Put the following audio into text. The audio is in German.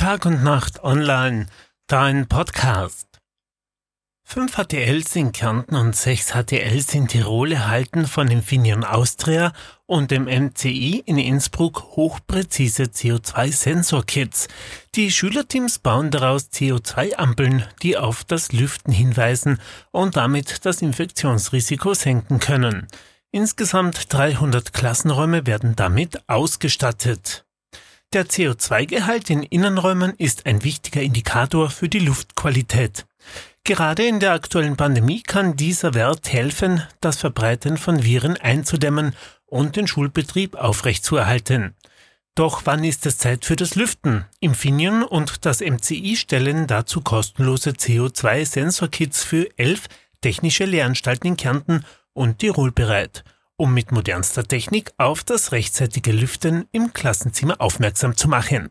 Tag und Nacht online, dein Podcast. Fünf HTLs in Kärnten und sechs HTLs in Tirol erhalten von Infineon Austria und dem MCI in Innsbruck hochpräzise CO2-Sensor-Kits. Die Schülerteams bauen daraus CO2-Ampeln, die auf das Lüften hinweisen und damit das Infektionsrisiko senken können. Insgesamt 300 Klassenräume werden damit ausgestattet. Der CO2-Gehalt in Innenräumen ist ein wichtiger Indikator für die Luftqualität. Gerade in der aktuellen Pandemie kann dieser Wert helfen, das Verbreiten von Viren einzudämmen und den Schulbetrieb aufrechtzuerhalten. Doch wann ist es Zeit für das Lüften? Infineon und das MCI stellen dazu kostenlose CO2-Sensorkits für elf technische Lehranstalten in Kärnten und Tirol bereit um mit modernster Technik auf das rechtzeitige Lüften im Klassenzimmer aufmerksam zu machen.